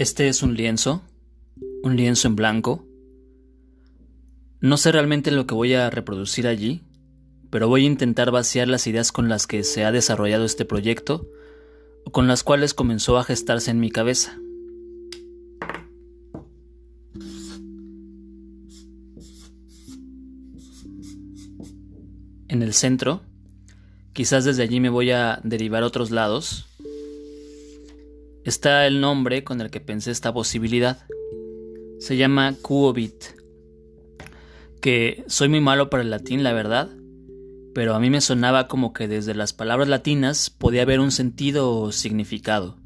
Este es un lienzo, un lienzo en blanco. No sé realmente lo que voy a reproducir allí, pero voy a intentar vaciar las ideas con las que se ha desarrollado este proyecto o con las cuales comenzó a gestarse en mi cabeza. En el centro, quizás desde allí me voy a derivar a otros lados, está el nombre con el que pensé esta posibilidad. Se llama Cuobit, que soy muy malo para el latín, la verdad, pero a mí me sonaba como que desde las palabras latinas podía haber un sentido o significado.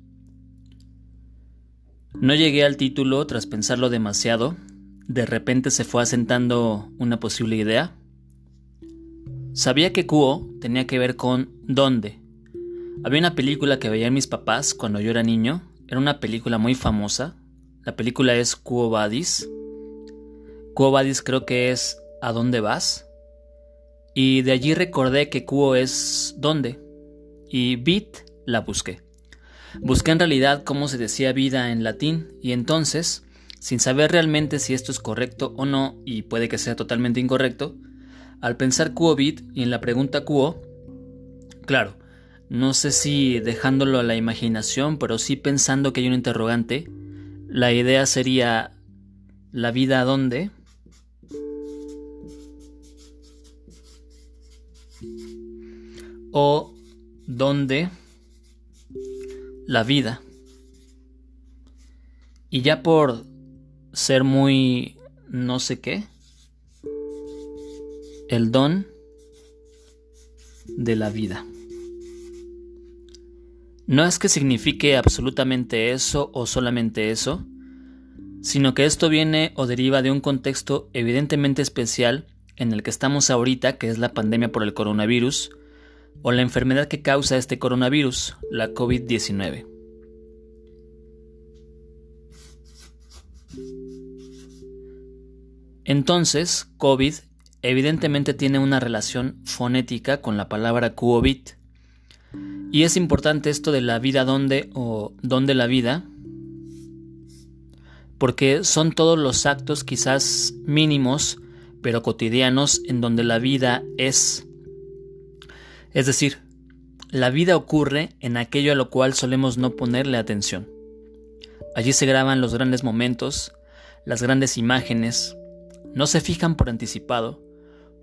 No llegué al título tras pensarlo demasiado, de repente se fue asentando una posible idea. Sabía que Cuo tenía que ver con dónde, había una película que veían mis papás cuando yo era niño. Era una película muy famosa. La película es Quo Vadis. Quo Vadis creo que es ¿A dónde vas? Y de allí recordé que Quo es ¿dónde? Y Bit la busqué. Busqué en realidad cómo se decía vida en latín y entonces, sin saber realmente si esto es correcto o no, y puede que sea totalmente incorrecto, al pensar Quo Bit y en la pregunta Quo, claro, no sé si dejándolo a la imaginación, pero sí pensando que hay un interrogante. La idea sería ¿la vida dónde? O ¿dónde? La vida. Y ya por ser muy no sé qué, el don de la vida. No es que signifique absolutamente eso o solamente eso, sino que esto viene o deriva de un contexto evidentemente especial en el que estamos ahorita, que es la pandemia por el coronavirus, o la enfermedad que causa este coronavirus, la COVID-19. Entonces, COVID evidentemente tiene una relación fonética con la palabra COVID, y es importante esto de la vida donde o donde la vida, porque son todos los actos quizás mínimos, pero cotidianos, en donde la vida es. Es decir, la vida ocurre en aquello a lo cual solemos no ponerle atención. Allí se graban los grandes momentos, las grandes imágenes, no se fijan por anticipado,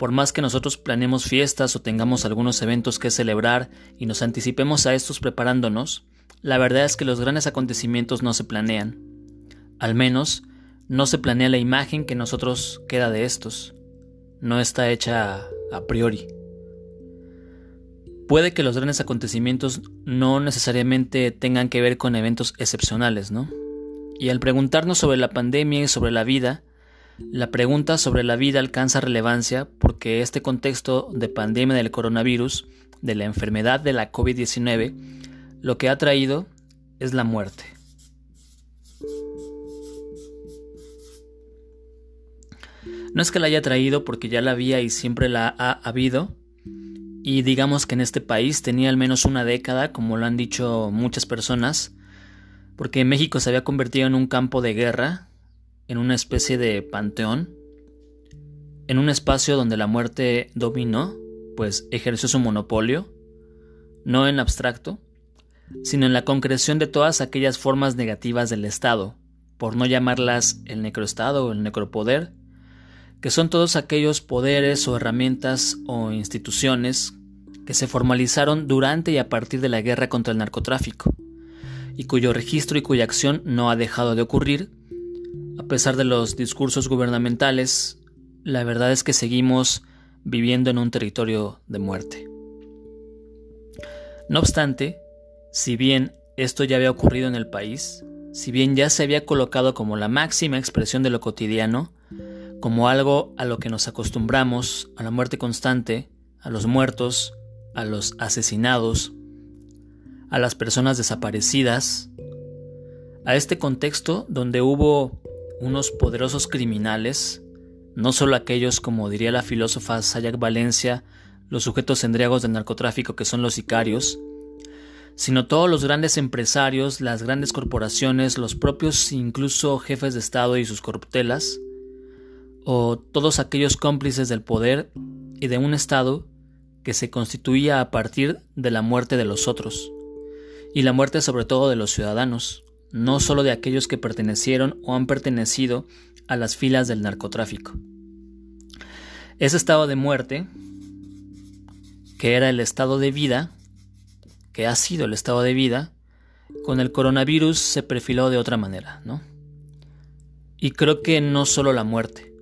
por más que nosotros planeemos fiestas o tengamos algunos eventos que celebrar y nos anticipemos a estos preparándonos, la verdad es que los grandes acontecimientos no se planean. Al menos, no se planea la imagen que nosotros queda de estos. No está hecha a priori. Puede que los grandes acontecimientos no necesariamente tengan que ver con eventos excepcionales, ¿no? Y al preguntarnos sobre la pandemia y sobre la vida, la pregunta sobre la vida alcanza relevancia porque este contexto de pandemia del coronavirus, de la enfermedad de la COVID-19, lo que ha traído es la muerte. No es que la haya traído porque ya la había y siempre la ha habido, y digamos que en este país tenía al menos una década, como lo han dicho muchas personas, porque México se había convertido en un campo de guerra en una especie de panteón, en un espacio donde la muerte dominó, pues ejerció su monopolio, no en abstracto, sino en la concreción de todas aquellas formas negativas del Estado, por no llamarlas el necroestado o el necropoder, que son todos aquellos poderes o herramientas o instituciones que se formalizaron durante y a partir de la guerra contra el narcotráfico, y cuyo registro y cuya acción no ha dejado de ocurrir a pesar de los discursos gubernamentales, la verdad es que seguimos viviendo en un territorio de muerte. No obstante, si bien esto ya había ocurrido en el país, si bien ya se había colocado como la máxima expresión de lo cotidiano, como algo a lo que nos acostumbramos, a la muerte constante, a los muertos, a los asesinados, a las personas desaparecidas, a este contexto donde hubo unos poderosos criminales, no solo aquellos, como diría la filósofa Sayak Valencia, los sujetos endriagos del narcotráfico que son los sicarios, sino todos los grandes empresarios, las grandes corporaciones, los propios incluso jefes de Estado y sus corruptelas, o todos aquellos cómplices del poder y de un Estado que se constituía a partir de la muerte de los otros, y la muerte sobre todo de los ciudadanos, no solo de aquellos que pertenecieron o han pertenecido a las filas del narcotráfico. Ese estado de muerte, que era el estado de vida, que ha sido el estado de vida, con el coronavirus se perfiló de otra manera, ¿no? Y creo que no solo la muerte,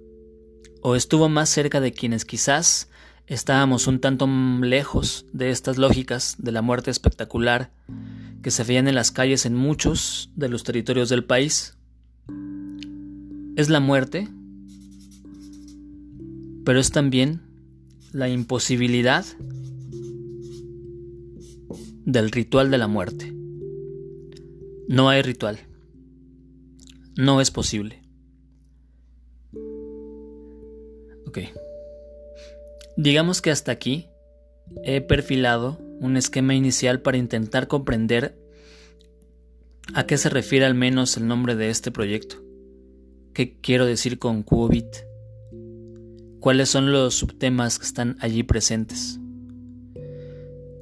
o estuvo más cerca de quienes quizás estábamos un tanto lejos de estas lógicas de la muerte espectacular que se veían en las calles en muchos de los territorios del país. Es la muerte, pero es también la imposibilidad del ritual de la muerte. No hay ritual. No es posible. Ok. Digamos que hasta aquí he perfilado un esquema inicial para intentar comprender a qué se refiere al menos el nombre de este proyecto. ¿Qué quiero decir con Qubit? ¿Cuáles son los subtemas que están allí presentes?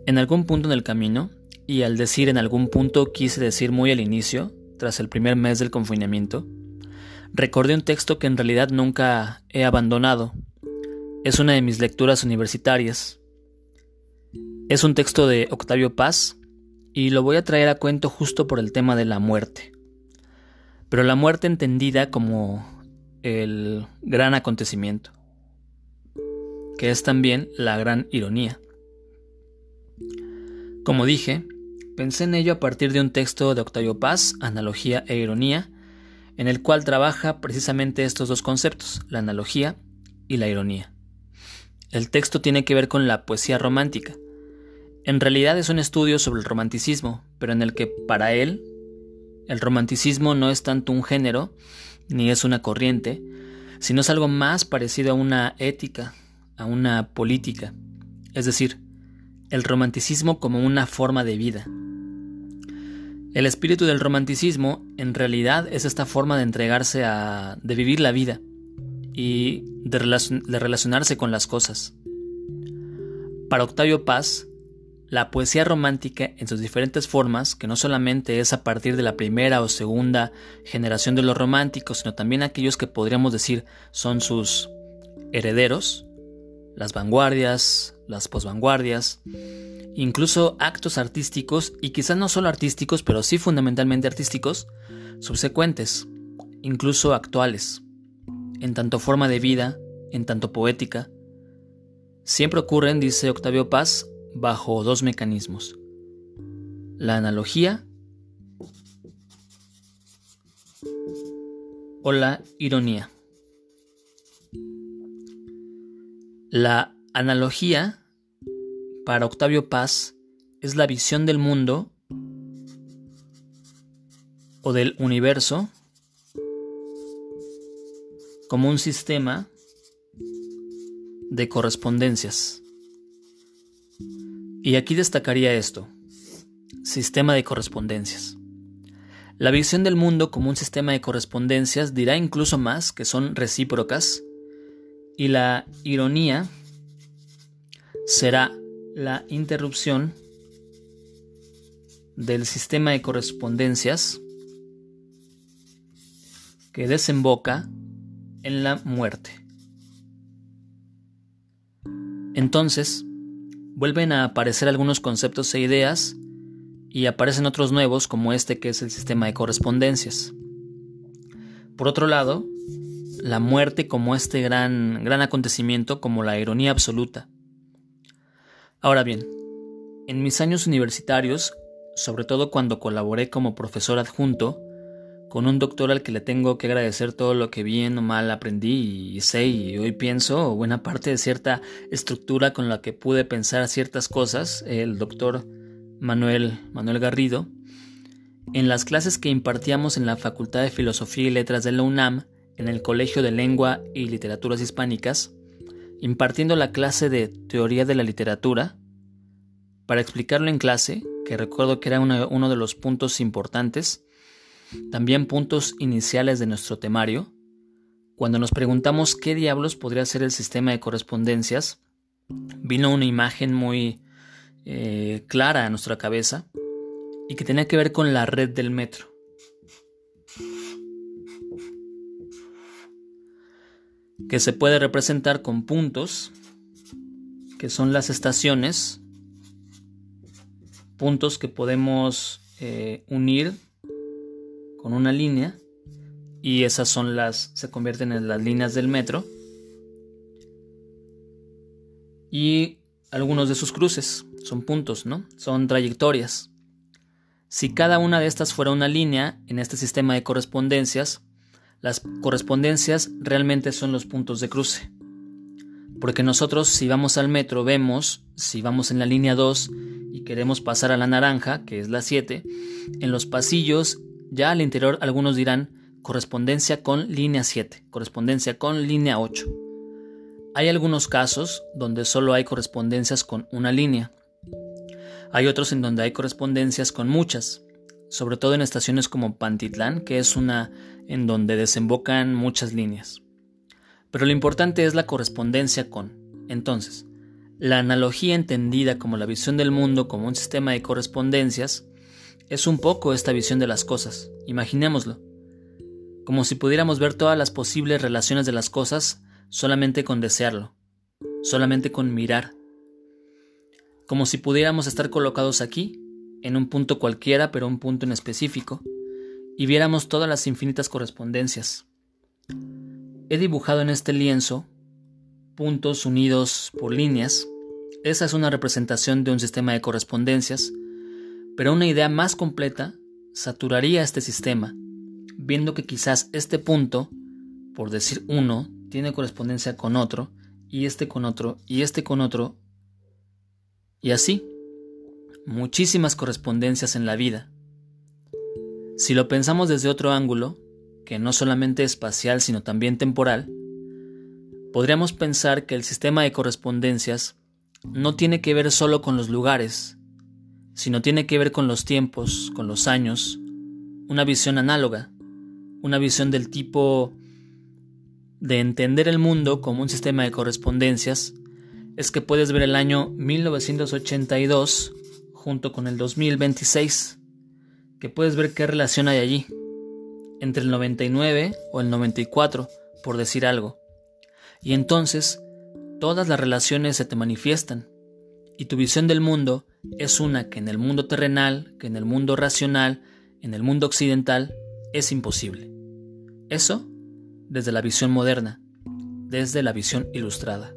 En algún punto en el camino, y al decir en algún punto quise decir muy al inicio, tras el primer mes del confinamiento, recordé un texto que en realidad nunca he abandonado. Es una de mis lecturas universitarias. Es un texto de Octavio Paz y lo voy a traer a cuento justo por el tema de la muerte. Pero la muerte entendida como el gran acontecimiento, que es también la gran ironía. Como dije, pensé en ello a partir de un texto de Octavio Paz, Analogía e Ironía, en el cual trabaja precisamente estos dos conceptos, la analogía y la ironía. El texto tiene que ver con la poesía romántica. En realidad es un estudio sobre el romanticismo, pero en el que para él el romanticismo no es tanto un género, ni es una corriente, sino es algo más parecido a una ética, a una política, es decir, el romanticismo como una forma de vida. El espíritu del romanticismo en realidad es esta forma de entregarse a... de vivir la vida y de, relacionarse con las cosas. Para Octavio Paz, la poesía romántica en sus diferentes formas, que no solamente es a partir de la primera o segunda generación de los románticos, sino también aquellos que podríamos decir son sus herederos, las vanguardias, las posvanguardias, incluso actos artísticos, y quizás no solo artísticos, pero sí fundamentalmente artísticos, subsecuentes, incluso actuales, en tanto forma de vida, en tanto poética, siempre ocurren, dice Octavio Paz, bajo dos mecanismos. La analogía o la ironía. La analogía para Octavio Paz es la visión del mundo o del universo como un sistema de correspondencias. Y aquí destacaría esto, sistema de correspondencias. La visión del mundo como un sistema de correspondencias dirá incluso más que son recíprocas y la ironía será la interrupción del sistema de correspondencias que desemboca en la muerte. Entonces, vuelven a aparecer algunos conceptos e ideas y aparecen otros nuevos como este que es el sistema de correspondencias. Por otro lado, la muerte como este gran, gran acontecimiento, como la ironía absoluta. Ahora bien, en mis años universitarios, sobre todo cuando colaboré como profesor adjunto, con un doctor al que le tengo que agradecer todo lo que bien o mal aprendí y sé y hoy pienso, buena parte de cierta estructura con la que pude pensar ciertas cosas, el doctor Manuel, Manuel Garrido, en las clases que impartíamos en la Facultad de Filosofía y Letras de la UNAM, en el Colegio de Lengua y Literaturas Hispánicas, impartiendo la clase de Teoría de la Literatura. Para explicarlo en clase, que recuerdo que era uno de los puntos importantes, también puntos iniciales de nuestro temario, cuando nos preguntamos qué diablos podría ser el sistema de correspondencias, vino una imagen muy eh, clara a nuestra cabeza y que tenía que ver con la red del metro. que se puede representar con puntos, que son las estaciones, puntos que podemos eh, unir con una línea y esas son las se convierten en las líneas del metro y algunos de sus cruces son puntos, ¿no? Son trayectorias. Si cada una de estas fuera una línea en este sistema de correspondencias, las correspondencias realmente son los puntos de cruce. Porque nosotros si vamos al metro vemos, si vamos en la línea 2 y queremos pasar a la naranja, que es la 7, en los pasillos, ya al interior algunos dirán correspondencia con línea 7, correspondencia con línea 8. Hay algunos casos donde solo hay correspondencias con una línea. Hay otros en donde hay correspondencias con muchas, sobre todo en estaciones como Pantitlán, que es una en donde desembocan muchas líneas. Pero lo importante es la correspondencia con. Entonces, la analogía entendida como la visión del mundo como un sistema de correspondencias es un poco esta visión de las cosas. Imaginémoslo. Como si pudiéramos ver todas las posibles relaciones de las cosas solamente con desearlo, solamente con mirar. Como si pudiéramos estar colocados aquí en un punto cualquiera, pero un punto en específico, y viéramos todas las infinitas correspondencias. He dibujado en este lienzo puntos unidos por líneas. Esa es una representación de un sistema de correspondencias, pero una idea más completa saturaría este sistema, viendo que quizás este punto, por decir uno, tiene correspondencia con otro, y este con otro, y este con otro, y así muchísimas correspondencias en la vida. Si lo pensamos desde otro ángulo, que no solamente espacial sino también temporal, podríamos pensar que el sistema de correspondencias no tiene que ver solo con los lugares, sino tiene que ver con los tiempos, con los años, una visión análoga, una visión del tipo de entender el mundo como un sistema de correspondencias, es que puedes ver el año 1982 junto con el 2026, que puedes ver qué relación hay allí, entre el 99 o el 94, por decir algo. Y entonces, todas las relaciones se te manifiestan, y tu visión del mundo es una que en el mundo terrenal, que en el mundo racional, en el mundo occidental, es imposible. Eso desde la visión moderna, desde la visión ilustrada.